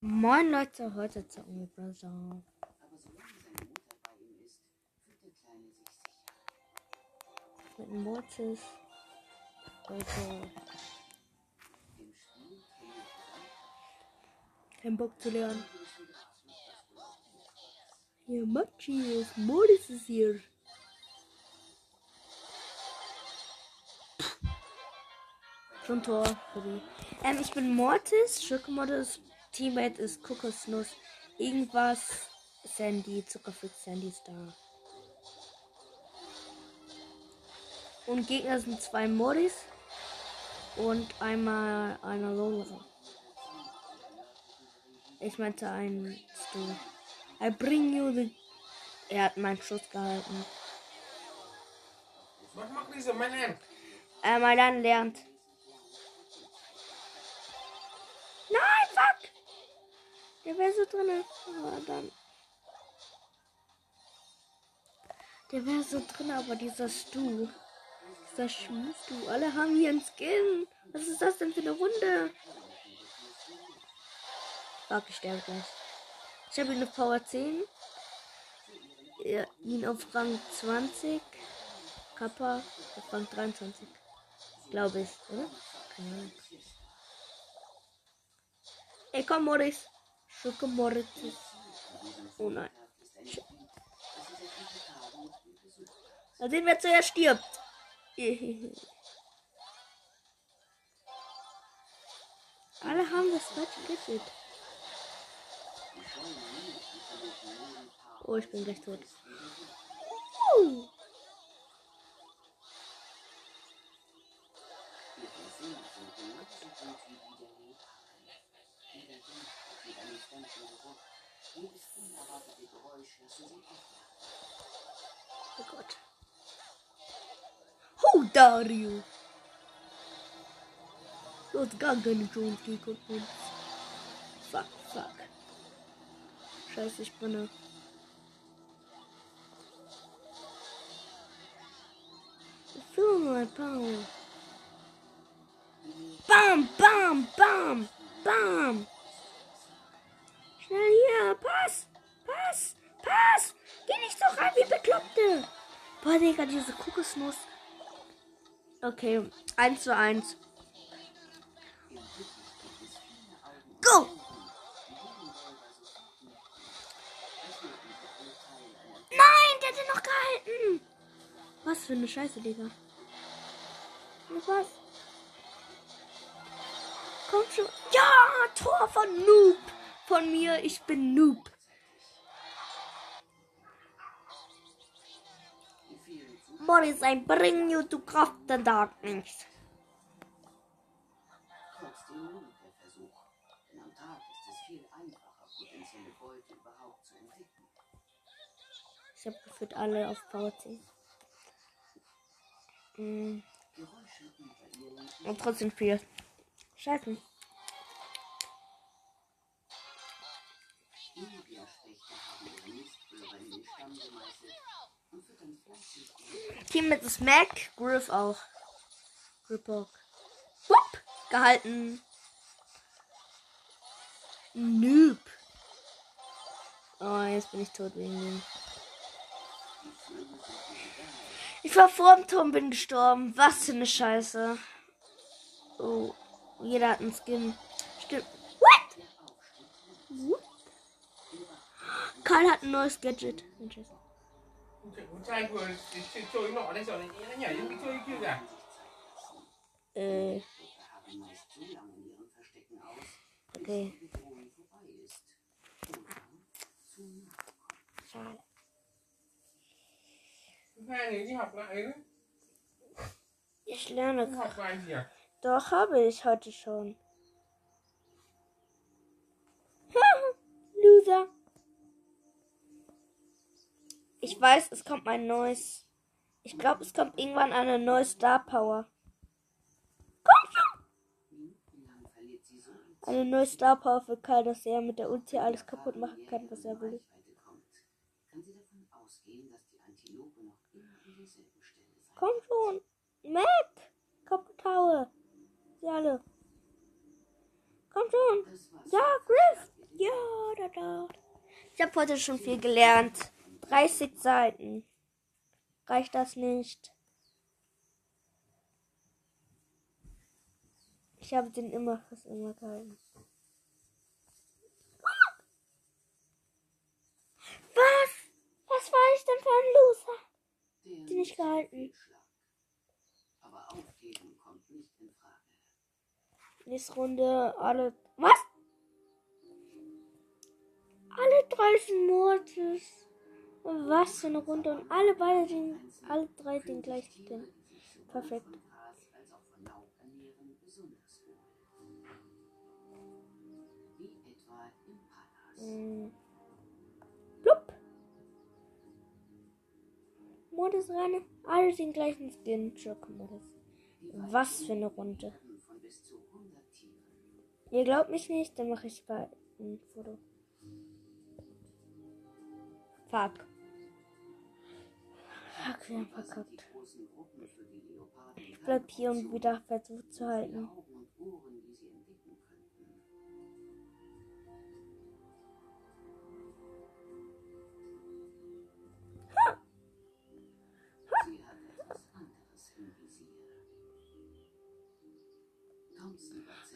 Moin Leute, heute zocken wir sicher. Mit Mortis. Er kein Bock zu lernen. Hier, Machi ist. Mortis ist hier. Schon Tor. Ähm, ich bin Mortis. Schokomortis. Teammate ist Kokosnuss. Irgendwas. Sandy. Zuckerfix Sandy ist da. Und Gegner sind zwei Mortis. Und einmal einer Lolere. Ich meinte ein Stu. I bring you the. Er hat meinen Schuss gehalten. Wat mag niet zo, mijn hem. Äh, mal dann lernt. Der wäre so drin. Aber dann. Der wäre so drin, aber dieser Stu. Dieser Schmustu. Alle haben hier einen Skin. Was ist das denn für eine Runde? Fuck, ich sterbe gleich. Ich habe ihn auf Power 10. Ja, ihn auf Rang 20. Kappa auf Rang 23. Glaube ich, oder? Keine Ahnung. Ey, komm, Morris. Schicke Morris. Oh nein. Mal sehen, wer zuerst stirbt. Alle haben das falsche Gadget. Oh, ich bin gleich tot. Uh. Oh. Oh, Dario. Du hast gar keine Chance gegen uns. Fuck, fuck. Scheiße, ich. Feel my power. Bam, bam, bam, bam. Geh nicht so rein wie Bekloppte. Boah, Digga, diese Kokosnuss. Okay, 1 zu 1. Go! Nein, der hat noch gehalten. Was für eine Scheiße, Digga. Was? Komm schon. Ja, Tor von Noob. Von mir, ich bin Noob. Morris, I bring you to craft the darkness. Trotzdem lohnt der Versuch. Denn am Tag ist es viel einfacher, potenzielle Beute überhaupt zu entdecken. Ich habe gefühlt alle auf Power 10. Geräusche unter ihr lenken Und trotzdem viel. Scheiße. Team mit Smack, Griff auch. Gripbock. Wupp! Gehalten. Noob. Oh, jetzt bin ich tot wegen dem. Ich war vor dem Turm, bin gestorben. Was für eine Scheiße. Oh, jeder hat einen Skin. Stimmt. What? What? Karl hat ein neues Gadget. Mensch, trai vừa chơi, chơi nọ đây rồi nó nhảy lên cái chơi kia ừ. ok Sao? Doch, habe ich heute schon. Loser. Ich weiß, es kommt ein neues. Ich glaube, es kommt irgendwann eine neue Star Power. Komm schon! Eine neue Star Power für Karl, dass er mit der Ulti alles kaputt machen kann, was er will. Komm schon! Mac! Kaputt haue! Sie alle. Komm schon! Das war's. Ja, Griff! Ich habe heute schon viel gelernt. 30 Seiten. Reicht das nicht? Ich habe den immer fast immer gehalten. Was? Was war ich denn für ein Loser? Der Die nicht gehalten. Aber aufgeben kommt nicht in Frage. Nächste Runde alle. Was? Alle drei Mortis. Was für eine Runde. Und alle beide den, alle drei den gleichen Skin. Perfekt. Palas. Mm. Blub. Mortis rein. Alle den gleichen Skin. Schokomodis. Was für eine Runde. Werden von bis zu 100 Tieren. Ihr glaubt mich nicht, dann mache ich bei ein Foto. Fuck. Fuck, wir haben verkackt. Ich bleib hier und wieder versucht zu halten.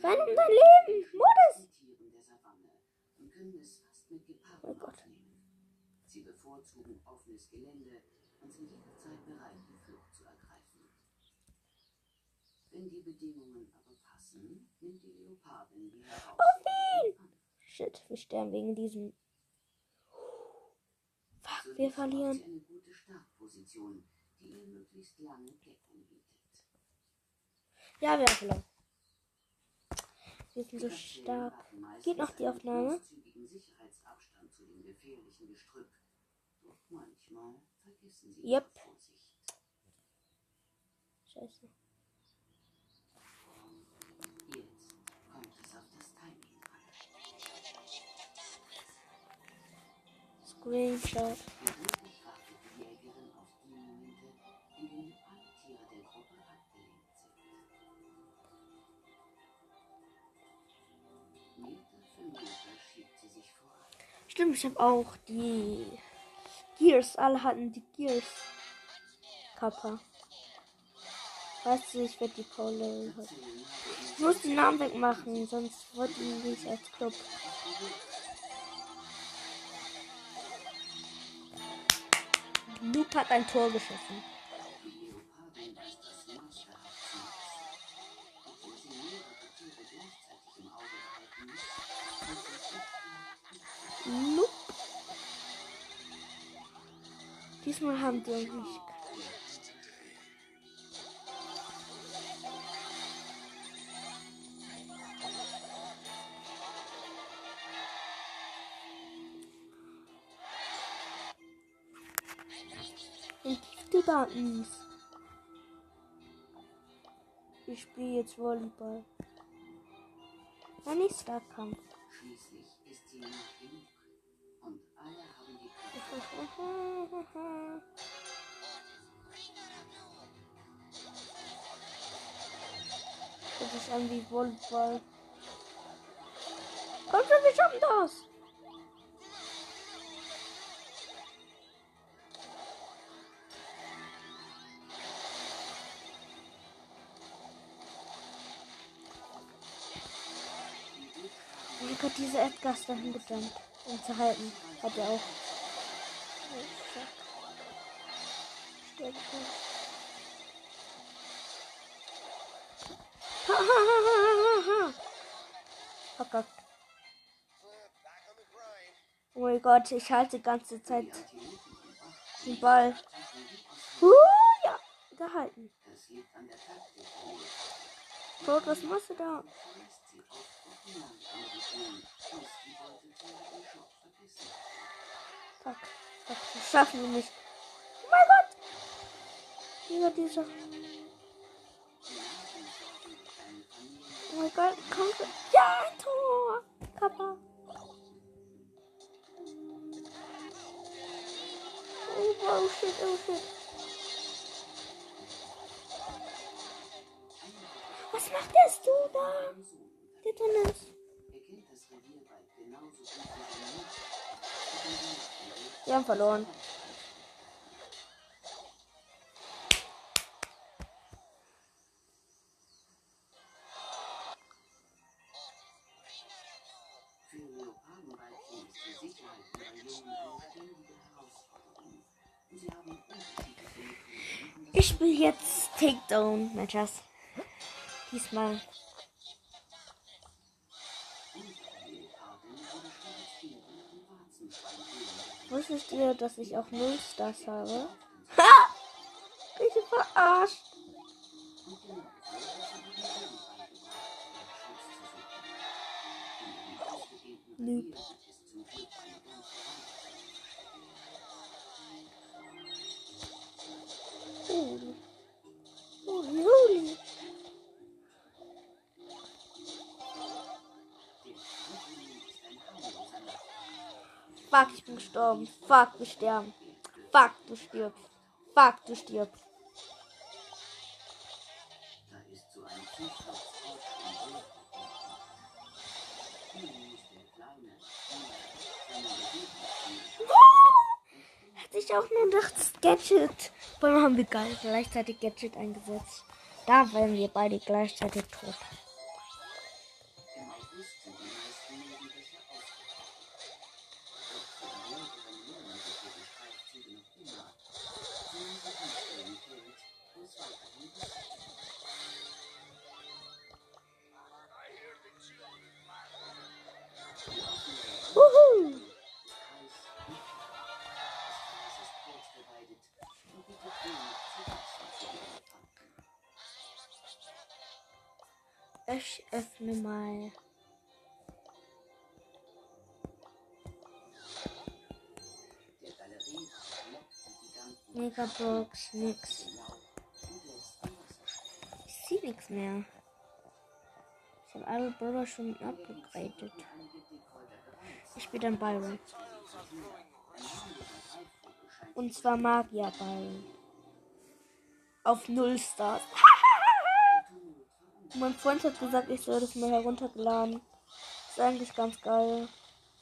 Renn um dein Leben! Modus! Oh Gott. Sie bevorzugen offenes Gelände und sind jederzeit bereit, die Flucht zu ergreifen. Wenn die Bedingungen aber passen, nimmt die Leopardin die Herausforderung an. Shit, wir sterben wegen diesem. Fuck, So wir verlieren. sie eine gute Startposition, die ihr möglichst lange Deckung bietet. Ja, wir haben verloren. Wir sind so stark. Geht noch die Aufnahme? Sicherheitsabstand zu dem gefährlichen Gestrüpp. Doch manchmal Yep. Scheiße. Jetzt kommt es auf das Timing. Screenshot. Gewöhnlich wartet die Jägerin auf die Momente, in denen alle Tiere der Gruppe abgelenkt sind. Meter für Meter schiebt sie sich voran. Stimmt, ich habe auch die Gears. Alle hatten die Gears. Kappa. Weißt du, ich werde die Paule. Ich muss den Namen wegmachen, sonst wird die nicht als Club. Luke hat ein Tor geschossen. Die Diesmal haben die uns nicht. Die Buttons. Ich spiele jetzt Volleyball. War nicht Starkampf. Das ist an wie Volleyball. Komm schon, wir schaffen das! Wie hat diese Erdgas dahin gedammt, um zu halten? Hat er auch. Gott, ich halte die ganze Zeit den Ball. Uh, ja, gehalten. Bro, was machst du da? Fuck, fuck, das schaffen wir nicht. Oh mein Gott! Dieser, dieser. Oh mein Gott, komm. Ja, Tor! Kappa. Oh, shit, oh shit. Was macht der du da? Der. Er Mensch. Wir haben verloren. Mein Schatz. Diesmal. Wusstet ihr, dass ich auch Null Stars habe? Ha! Ich verarscht. Noob. Bin gestorben. Fuck, wir sterben. Fuck, du stirbst. Fuck, du stirbst. Hätte ich auch nur das Gadget. Warum haben wir gleichzeitig Gadget eingesetzt? Da wären wir beide gleichzeitig tot. Megabox, nix. Ich sehe nichts mehr. Ich habe alle Brawler schon abgegradet. Ich bin dann Byron. Und zwar Magier Byron. Auf null Stars. mein Freund hat gesagt, ich soll das mal heruntergeladen. Ist eigentlich ganz geil.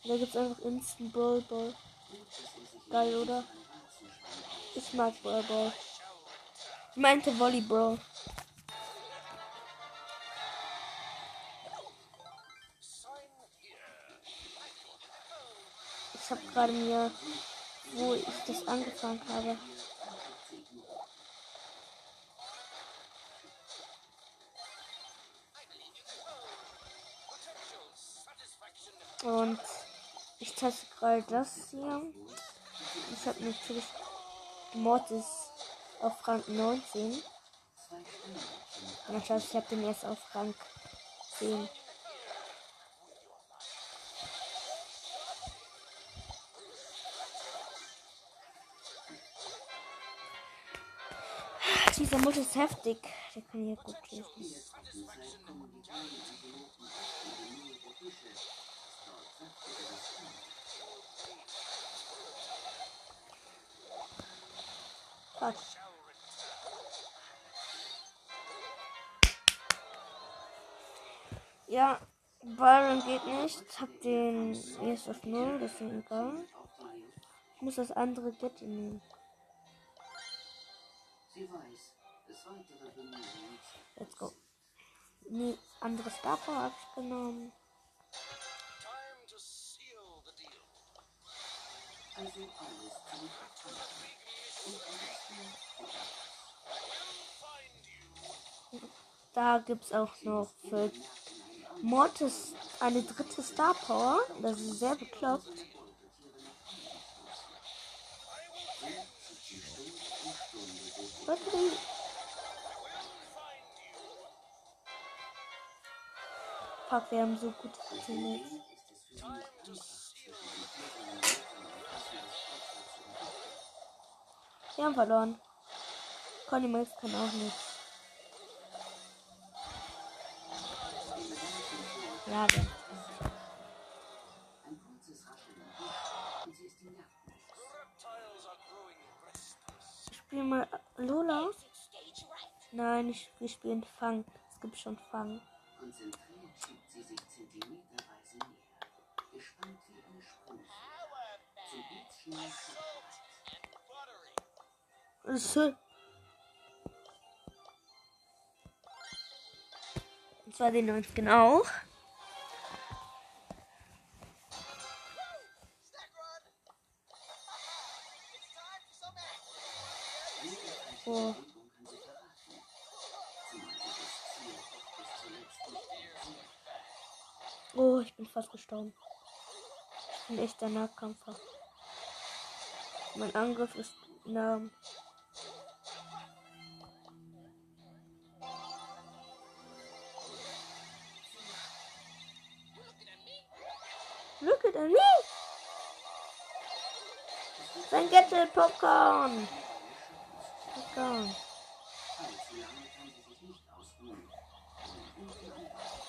Da gibt's einfach Instant Brawl Ball. Geil, oder? Ich mag Brawl Ball. Ich meinte Volleyball. Ich habe gerade mir, wo ich das angefangen habe. Und ich teste gerade das hier. Ich habe natürlich Mortis auf Rang 19. Und ich habe den erst auf Rang 10. Dieser Mut ist heftig. Der kann hier gut lesen. Zeit kommen die kleinen Antilopen oft in die Nähe der Büsche. Dort saftigeres Futter. Fuck. Ja, Byron geht nicht. Hab den erst auf null, mir egal. Ich muss das andere Gadget nehmen. Let's go. Nee, andere Star Power hab ich genommen. also alles zum Vertanzen. Da gibt's auch noch für Mortis eine dritte Star Power. Das ist sehr bekloppt. Fuck, wir haben so gute Teammates. Wir haben verloren. Conny Max kann auch nichts. Ja, der. Ich spiele mal Lola. Nein, ich, wir spielen Fang. Es gibt schon Fang. Konzentriert schiebt sie sich zentimeterweise näher. Gespannt wie eine Sprungfeder. zum blitzschnellen Schockbereit. Und zwar den neuen Skin auch. Oh. Oh, ich bin fast gestorben. Ich bin echt der Nahkämpfer. Mein Angriff ist nah. Am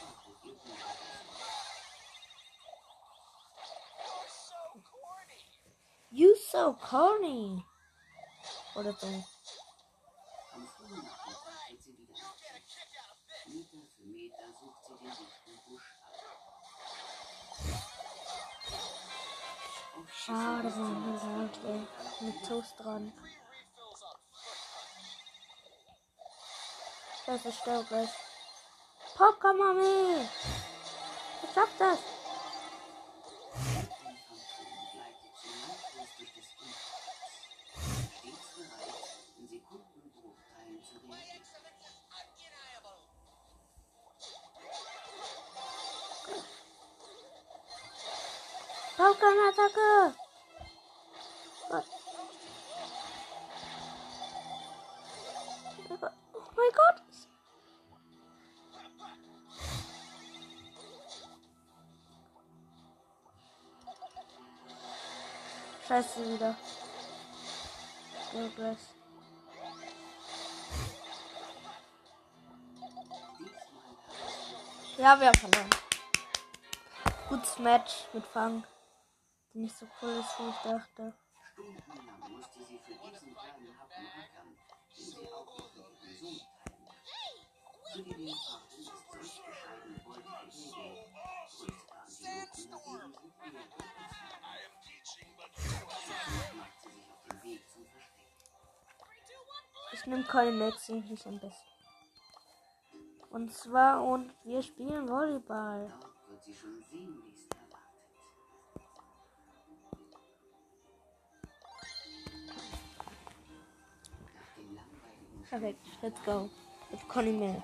Bauch wird ihr Bruder You so corny! Oder so. Am frühen Nachmittag wird sie wieder. Meter für Meter sucht sie den dichten Schade, bis man zuletzt gesagt, ey. Mit Toast dran. Scheiße, sterbe gleich. Popcorn, Mami! Ich schaff das! Popcorn-Attacke! Gott. Oh mein Gott! Scheiße wieder. Ja, gleich. Ja, wir haben verloren. Gutes Match mit Fang. Die nicht so cool ist, wie ich dachte. Sind. Ich nehme Colin Max nicht am besten. Und zwar, und wir spielen Volleyball. Dort wird sie schon. Nach Perfekt, let's go. Mit Conny besonders.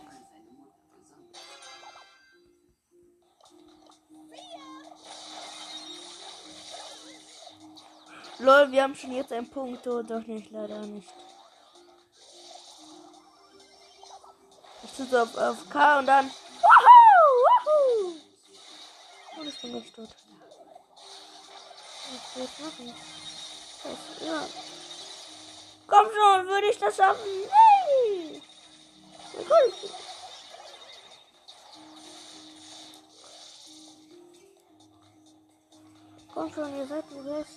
Lol, wir haben schon jetzt einen Punkt, oh, doch nicht, leider nicht. Ich tue so auf, auf K und dann. Woohoo! Woohoo! Und ich bin gleich tot. Was will ich machen? Ja. Komm schon, würde ich das schaffen? Nee! Cool? Komm schon, ihr seid beruht deshalb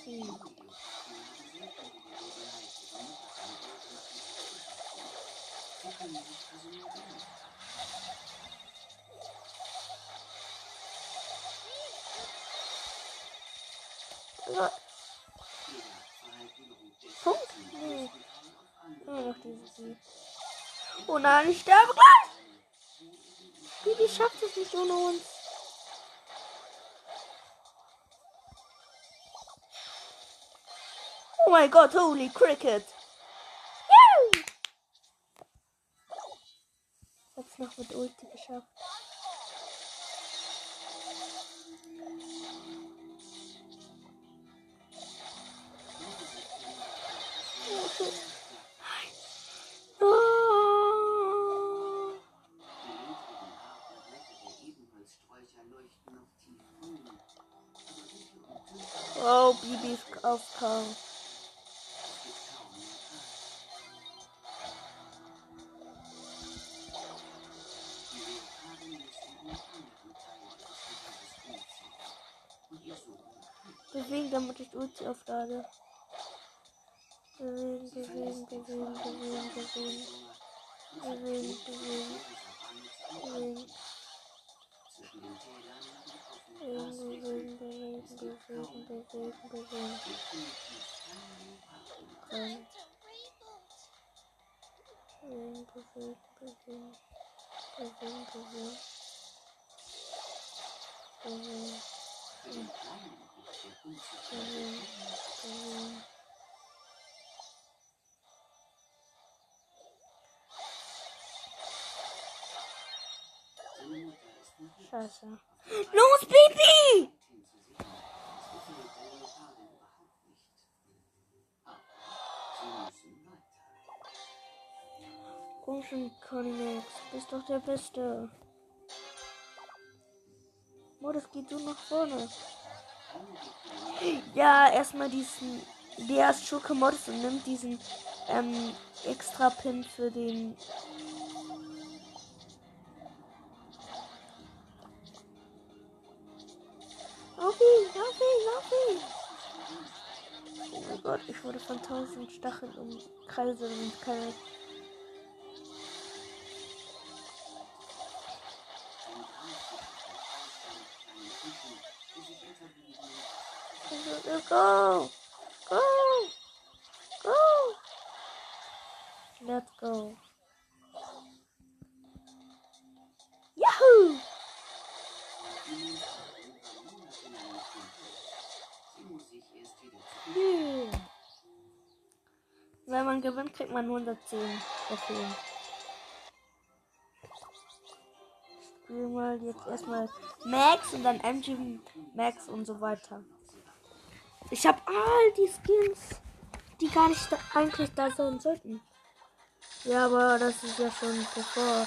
Punkt? Nee. immer noch dieses Lied. Oh nein, ich sterbe gleich! Bibi schafft es nicht ohne uns. Oh mein Gott, holy cricket! Hab's noch mit Ulti geschafft. ich auflade. Gewinn, gewinn, gewinn, gewinn, gewinn. Gewinn, gewinn. Gewinn. Gewinn, gewinn, gewinn, gewinn, gewinn, gewinn. Gewinn. Gewinn, gewinn, gewinn. Gewinn, gewinn. Gewinn. Scheiße. Los, Pipi! Komm schon, Koninex, bist doch der Beste. Oh, das geht so nach vorne. Ja, erstmal diesen. Der ist Schurke-Modus und nimmt diesen ähm, extra Pin für den. Auf ihn, auf ihn, auf ihn! Oh mein Gott, ich wurde von tausend Stacheln umkreiselt und keine Go! Go! Go! Let's go. Yahoo! Yeah. Wenn man gewinnt, kriegt man 110 Trophäen. Spielen mal jetzt erstmal Max und dann MG Max und so weiter. Ich habe all die Skins, die gar nicht da, eigentlich da sein sollten. Ja, aber das ist ja schon bevor.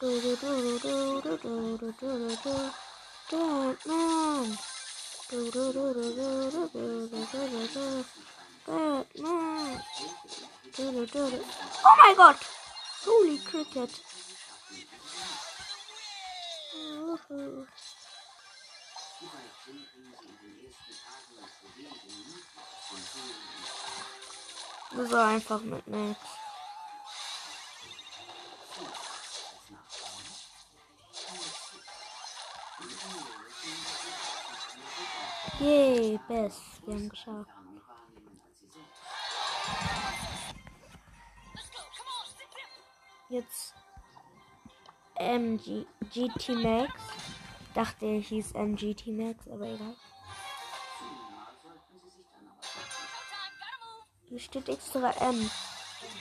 Don't know. Don't know. Oh my god! Holy cricket! Woohoo. Das war einfach mit Max. Yay, best. Wir haben geschafft. Jetzt MG GT Max. Dachte, er hieß MGT Max, aber egal. Hier steht extra M.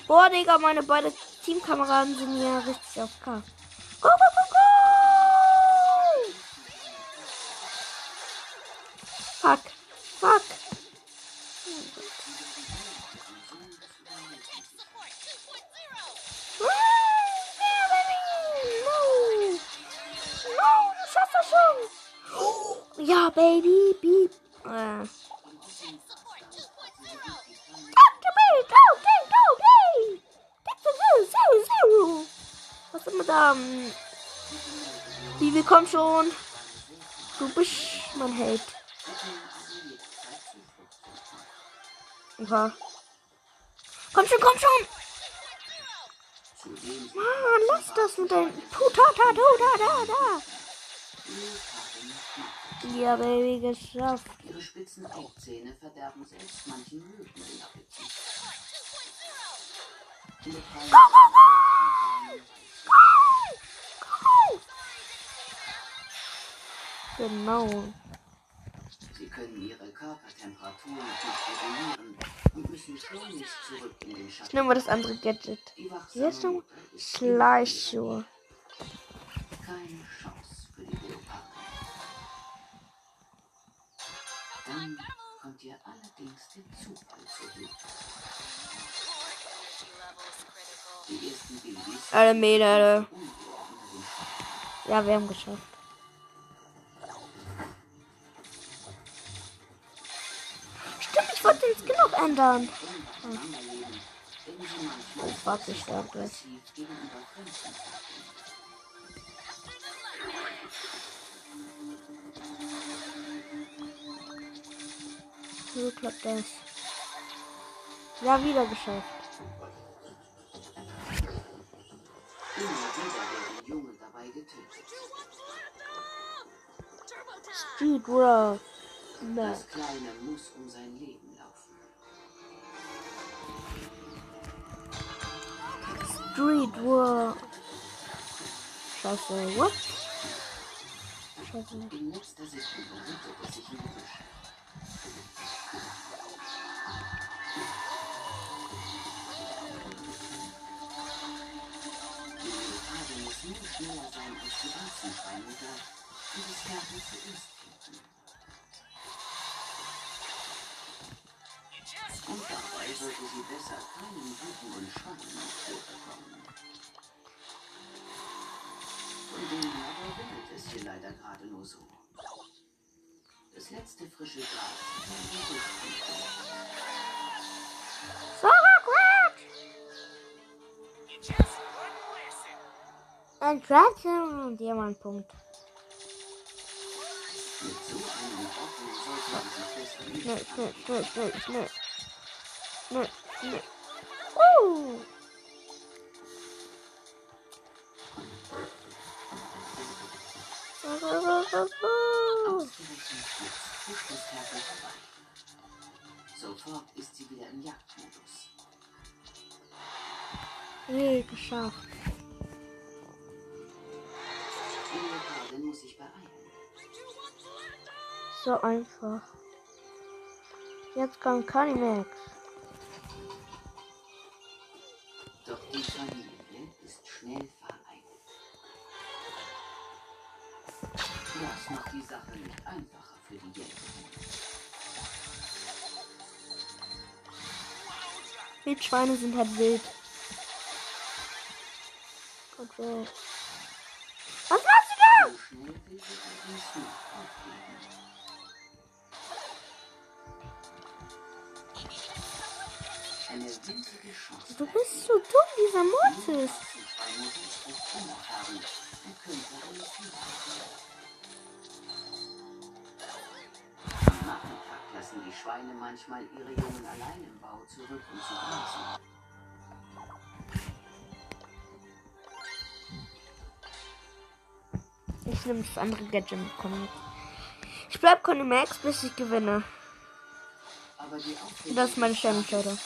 Boah, Digga, meine beiden Teamkameraden sind ja richtig auf K. Fuck. Oha. Komm schon, komm schon. Mann, lass das mit deinem Putata, da, da, da. Ja, Baby, geschafft. Ihre spitzen Eckzähne verderben selbst manchen Möwen den Appetit. Genau. Sie können ihre Körpertemperatur nicht regulieren den Ich nehme mal das andere Gadget. Jetzt noch Schleichschuhe. keine Chance. Dann kommt ihr allerdings der Zufall Hilfe. Die ersten Babys Alle den Schatten. Ja, wir haben geschafft. Stimmt, ich wollte den ändern. Fuck, ich gleich. aggressiv gegenüber Fremden vorgehen. So klappt das. Ja, wieder geschafft. Street Rock. Das Kleine muss um sein Leben Street Rock. Scheiße, what? Scheiße. Die schneller sein als die Warzenschweinmutter und es werden zuerst sollte sie besser keinen wütenden Schweinen bekommen. Von denen aber wimmelt es hier leider gerade nur so. Das letzte frische Gras Sarah Quack! Ein Drachen und Diamantpunkt. Mit so einem Brocken sollte man sich besser nicht Schnell, schnell, angeben. schnell, schnell, Schnell, schnell. Uh! Sofort ist sie wieder im Jagdmodus. Hey, geschafft. Muss beeilen. So einfach. Jetzt kommt Canimax. Die Familie ist schnell vereint. Das macht die Sache nicht einfacher für die Jäger. Wildschweine sind halt wild. Okay. Was machst du So Du bist so dumm, dieser Mortis. Lassen die Schweine manchmal ihre Jungen allein im Bau zurück, um zu grasen. Ich nehme das andere Gadget mit Conny. Ich bleib Conny Max, bis ich gewinne. Das ist meine des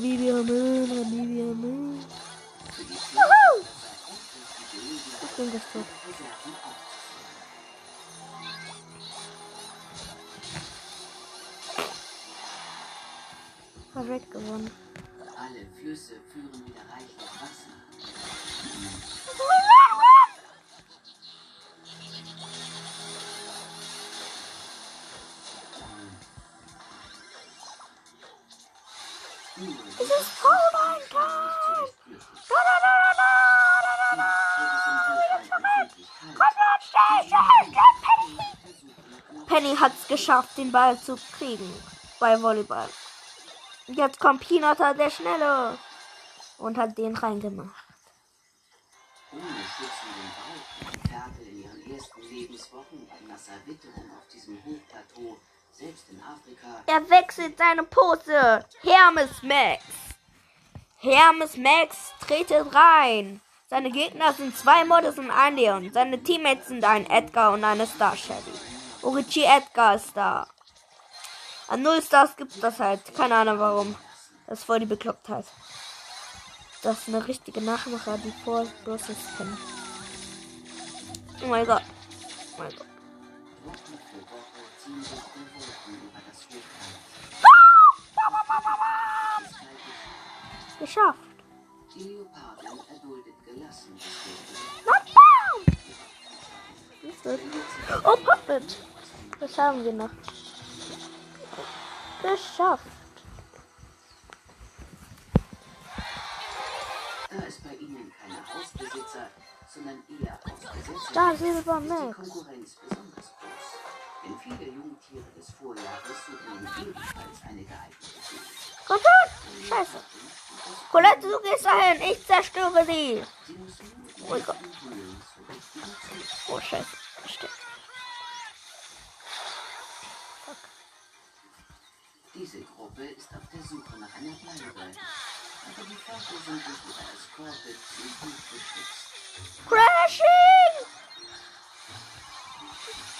Haman. Für die Wuhu! Pflanzen Ich bin. Reserven aufzufüllen. Perfekt gewonnen. Alle Flüsse führen wieder reichlich Wasser. Penny hat es geschafft, den Ball zu kriegen bei Volleyball. Jetzt kommt Pinata der Schnelle und hat den reingemacht. Er wechselt seine Pose. Hermes Max. Hermes Max tretet rein. Seine Gegner sind zwei Models und ein Leon. Seine Teammates sind ein Edgar und eine Star Shelly. Orichi Edgar ist da. An null Stars gibt das halt. Keine Ahnung warum. Das ist voll die Beklopptheit. Das ist eine richtige Nachmacher, die vor Bosses kennen. Oh mein Gott. Oh mein Gott. Woche für Woche ziehen sich Was? Oh, Puppet. Das haben wir noch. Geschafft. Da es bei ihnen keine Hausbesitzer, sondern eher Hausbesetzer Da, Silber ist die Max. Konkurrenz besonders groß. Denn viele Jungtiere des Vorjahres suchen ebenfalls eine geeignete Höhle. Komm schon. Scheiße. Colette, du gehst dahin. Ich zerstöre sie. Oh mein Gott. Oh, scheiße. Stimmt. Diese Gruppe ist auf der Suche nach einer Bleibe. Aber die Ferkel sind durch ihre Eskorte zu gut geschützt. Crashing!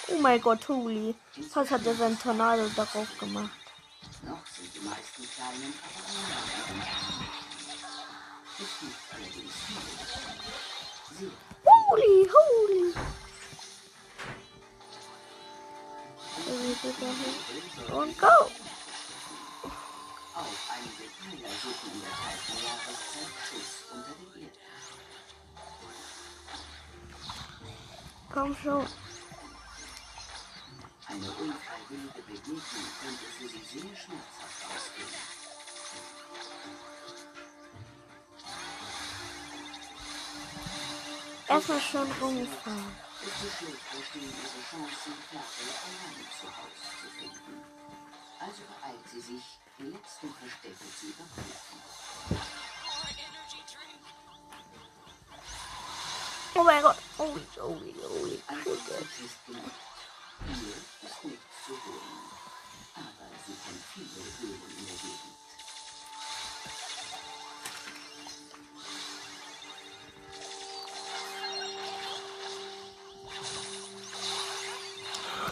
Oh mein Gott, Huli. Was hat er sein Tornado darauf gemacht? Noch sind die meisten kleinen einladen. Es gibt allerdings viele. Sie Huli, Huli. Und go. auch einige Pfeiler suchen in der kalten Jahreszeit Schutz unter der Erde. Komm schon. Eine unfreiwillige Begegnung könnte für sie sehr schmerzhaft ausgehen. Erstmal schon rumfahren. Desto schlechter stehen ihre Chancen, Ferkel alleine zu Hause zu finden. Also beeilt sie sich, die letzten Verstecke zu überprüfen. Oh mein Gott. Huli, Huli, Huli. Ein Vorteil ist gemacht. Hier ist nichts zu holen. Aber sie kennt viele Höhlen in der Gegend.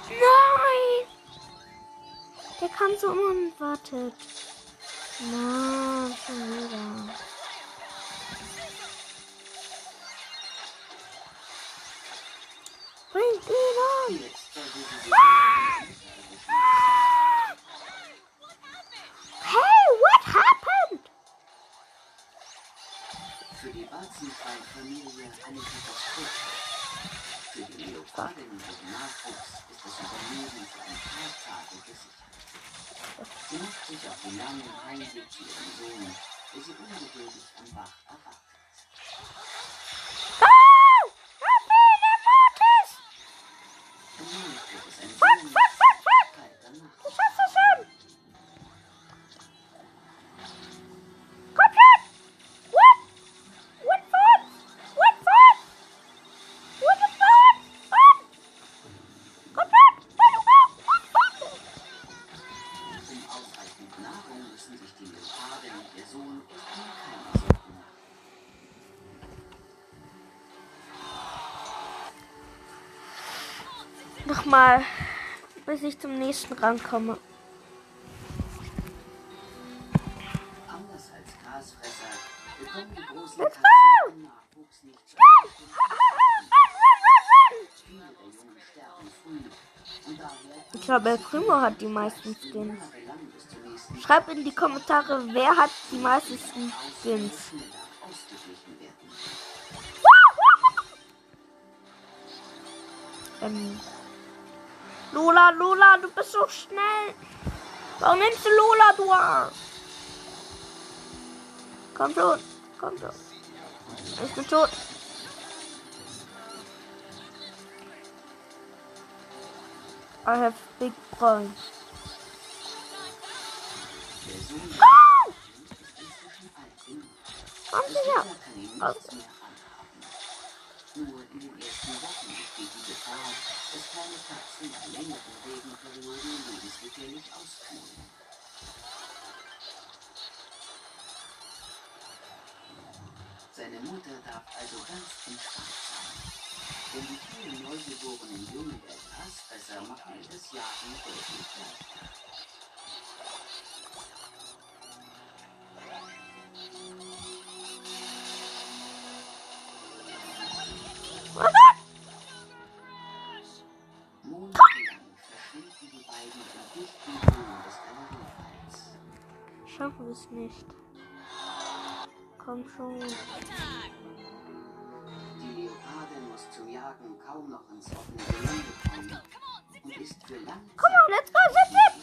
Nein! Der kam so unerwartet. Na, schon wieder. Nochmal, bis ich zum nächsten Rang komme. Anders Ich glaube, El Primo hat die meisten Skins. Schreibt in die Kommentare, wer hat die meisten Skins. Lola, Lola, du bist so schnell. Warum nimmst du Lola, du Arsch? Komm schon. Komm schon. Ich bin tot. I have big der Ah! Komm sicher. Also. Nur in den ersten Wochen besteht die Gefahr, dass kleine Katzen bei längeren Regenperioden lebensgefährlich auskühlen. Seine Mutter darf also ganz entspannt sein. Denn die vielen neugeborenen Jungen der Grasfresser machen ihr das Jagen deutlich leichter. Schon. Die Leopardin muss zum Jagen kaum noch ins offene Gelände kommen und ist für lange Komm on, let's go, zip, zip.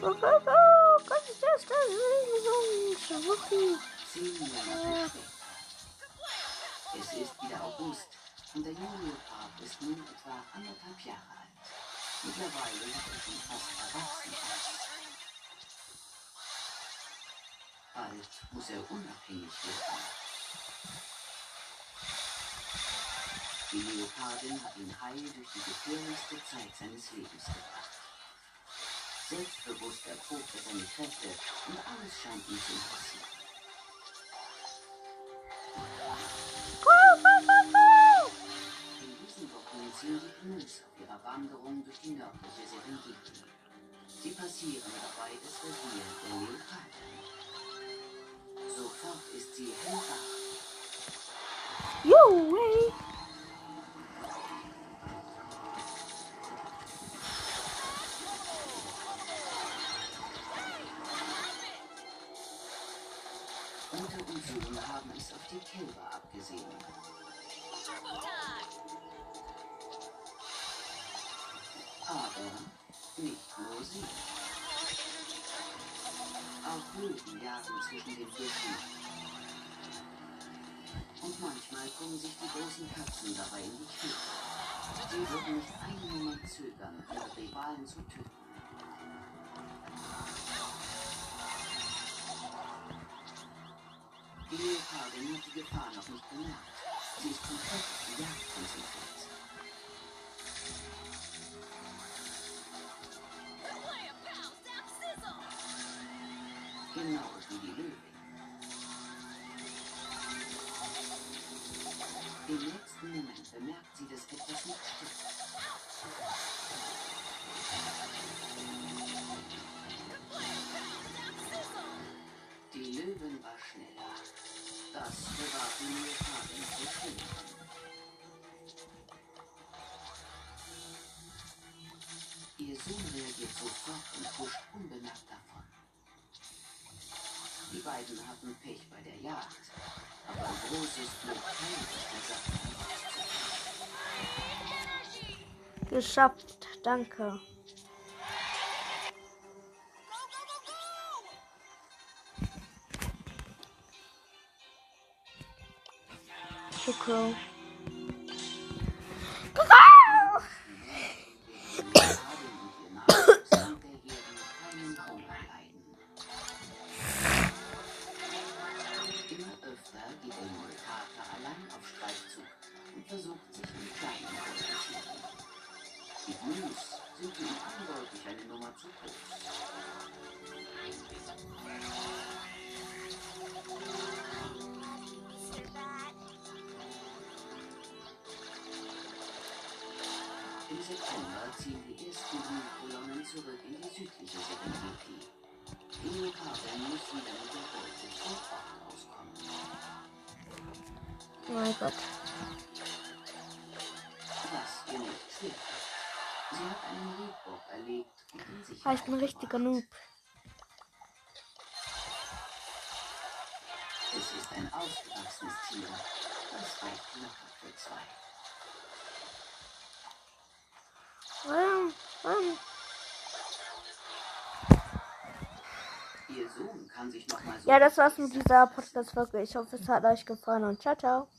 Go, go, go. Gott, ist das das so ein später. Es ist wieder August und der junge Leopard ist nun etwa anderthalb Jahre alt. Mittlerweile er schon fast erwachsen. Bald muss er unabhängig werden. Die Leopardin hat ihn heil durch die gefährlichste Zeit seines Lebens gebracht. Selbstbewusst erprobt er seine Kräfte und alles scheint ihn zu interessieren. Die Pnus auf ihrer Wanderung durch die nördliche Serengeti. Sie passieren dabei das Revier der Leoparden. Sofort ist sie hellwach. Mutter und Sohn haben es auf die Kälber abgesehen. Aber nicht nur sie. Auch Löwen jagen zwischen den Büschen. Und manchmal kommen sich die großen Katzen dabei in die Quere. Sie würden nicht einen Moment zögern, ihre Rivalen zu töten. Die Leopardin hat die Gefahr noch nicht bemerkt. Sie ist komplett auf Im nächsten Moment bemerkt sie, dass etwas nicht stimmt. Die Löwin war schneller. Das bewahrt die Leopardin vor Schwierigkeiten. Ihr Sohn reagiert sofort und huscht unbemerkt davon. Die beiden hatten Pech bei der Jagd, aber ein großes Glück herauszufinden. Geschafft, danke. Leopardin eindeutig eine Nummer zu groß. Im September ziehen die ersten Blutkolonnen zurück in die südliche Serengeti. Die Leopardin muss wieder mit der Beute vor Ort auskommen. Oh mein Gott. Was ihr nicht fällt. Sie hat einen Rehbock erlegt und in Sicherheit Heißt ein richtiger. Noob. Es ist ein ausgewachsenes Tier. Das reicht locker für zwei. Ähm, Mann. Ihr Sohn kann sich noch mal so Ja, das war's mit dieser Podcast-Folge. Ich hoffe, es hat euch gefallen und ciao, ciao.